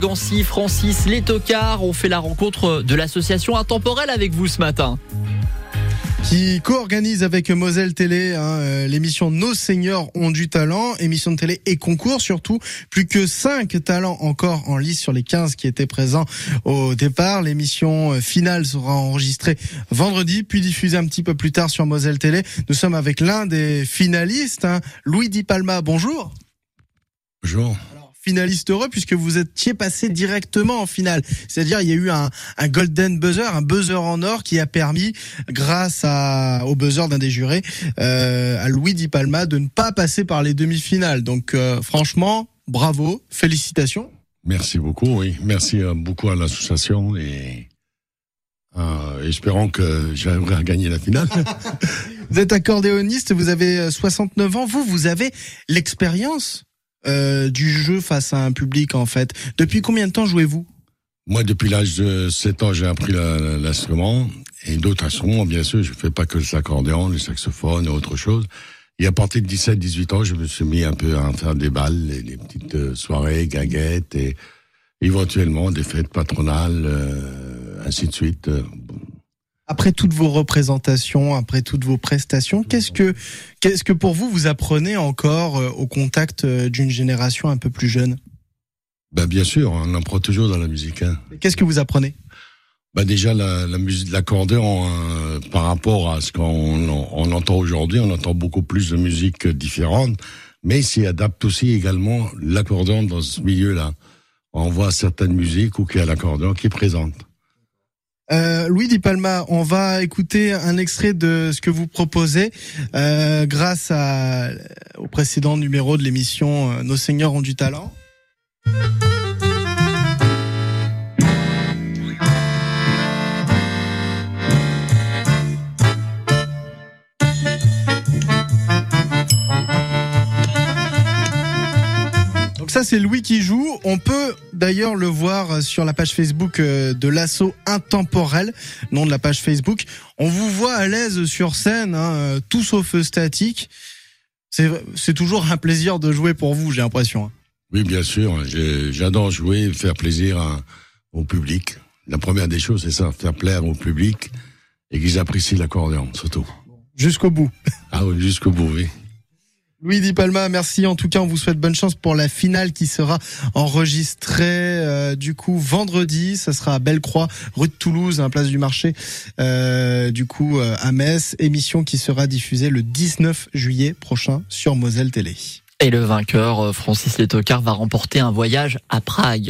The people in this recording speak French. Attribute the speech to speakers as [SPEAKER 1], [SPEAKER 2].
[SPEAKER 1] Gancy, Francis, les tocards ont fait la rencontre de l'association intemporelle avec vous ce matin.
[SPEAKER 2] Qui co-organise avec Moselle Télé hein, euh, l'émission Nos Seigneurs ont du talent, émission de télé et concours surtout. Plus que 5 talents encore en lice sur les 15 qui étaient présents au départ. L'émission euh, finale sera enregistrée vendredi, puis diffusée un petit peu plus tard sur Moselle Télé. Nous sommes avec l'un des finalistes, hein, Louis Di Palma. Bonjour.
[SPEAKER 3] Bonjour
[SPEAKER 2] finaliste heureux puisque vous étiez passé directement en finale. C'est-à-dire il y a eu un, un, golden buzzer, un buzzer en or qui a permis, grâce à, au buzzer d'un des jurés, euh, à Louis Di Palma de ne pas passer par les demi-finales. Donc euh, franchement, bravo, félicitations.
[SPEAKER 3] Merci beaucoup, oui. Merci euh, beaucoup à l'association et euh, espérons que j'arriverai à gagner la finale.
[SPEAKER 2] vous êtes accordéoniste, vous avez 69 ans, vous, vous avez l'expérience euh, du jeu face à un public en fait. Depuis combien de temps jouez-vous?
[SPEAKER 3] Moi, depuis l'âge de 7 ans, j'ai appris l'instrument et d'autres instruments, bien sûr. Je fais pas que l'accordéon, le saxophone et autre chose. Et à partir de 17-18 ans, je me suis mis un peu à faire des balles, des petites euh, soirées, gaguettes et éventuellement des fêtes patronales, euh, ainsi de suite
[SPEAKER 2] après toutes vos représentations, après toutes vos prestations, qu'est-ce que qu'est-ce que pour vous vous apprenez encore euh, au contact euh, d'une génération un peu plus jeune?
[SPEAKER 3] Ben bien sûr, on apprend toujours dans la musique. Hein.
[SPEAKER 2] Qu'est-ce que vous apprenez?
[SPEAKER 3] Ben déjà la, la musique, l'accordéon hein, par rapport à ce qu'on on entend aujourd'hui, on entend beaucoup plus de musique différente, mais s'y adapte aussi également l'accordéon dans ce milieu-là. On voit certaines musiques où il y a l'accordéon qui est présente.
[SPEAKER 2] Euh, Louis Di Palma, on va écouter un extrait de ce que vous proposez euh, grâce à, au précédent numéro de l'émission euh, Nos Seigneurs ont du talent. Ça, c'est Louis qui joue. On peut d'ailleurs le voir sur la page Facebook euh, de l'assaut intemporel, nom de la page Facebook. On vous voit à l'aise sur scène, hein, euh, tout sauf statique. C'est toujours un plaisir de jouer pour vous, j'ai l'impression. Hein.
[SPEAKER 3] Oui, bien sûr. J'adore jouer, faire plaisir au public. La première des choses, c'est ça, faire plaire au public et qu'ils apprécient l'accordéon, surtout.
[SPEAKER 2] Jusqu'au bout.
[SPEAKER 3] Ah oui, jusqu'au bout, oui.
[SPEAKER 2] Louis Di Palma, merci. En tout cas, on vous souhaite bonne chance pour la finale qui sera enregistrée euh, du coup vendredi. Ça sera à Bellecroix, rue de Toulouse, à place du marché. Euh, du coup euh, à Metz, émission qui sera diffusée le 19 juillet prochain sur Moselle Télé.
[SPEAKER 1] Et le vainqueur, Francis Letocard, va remporter un voyage à Prague.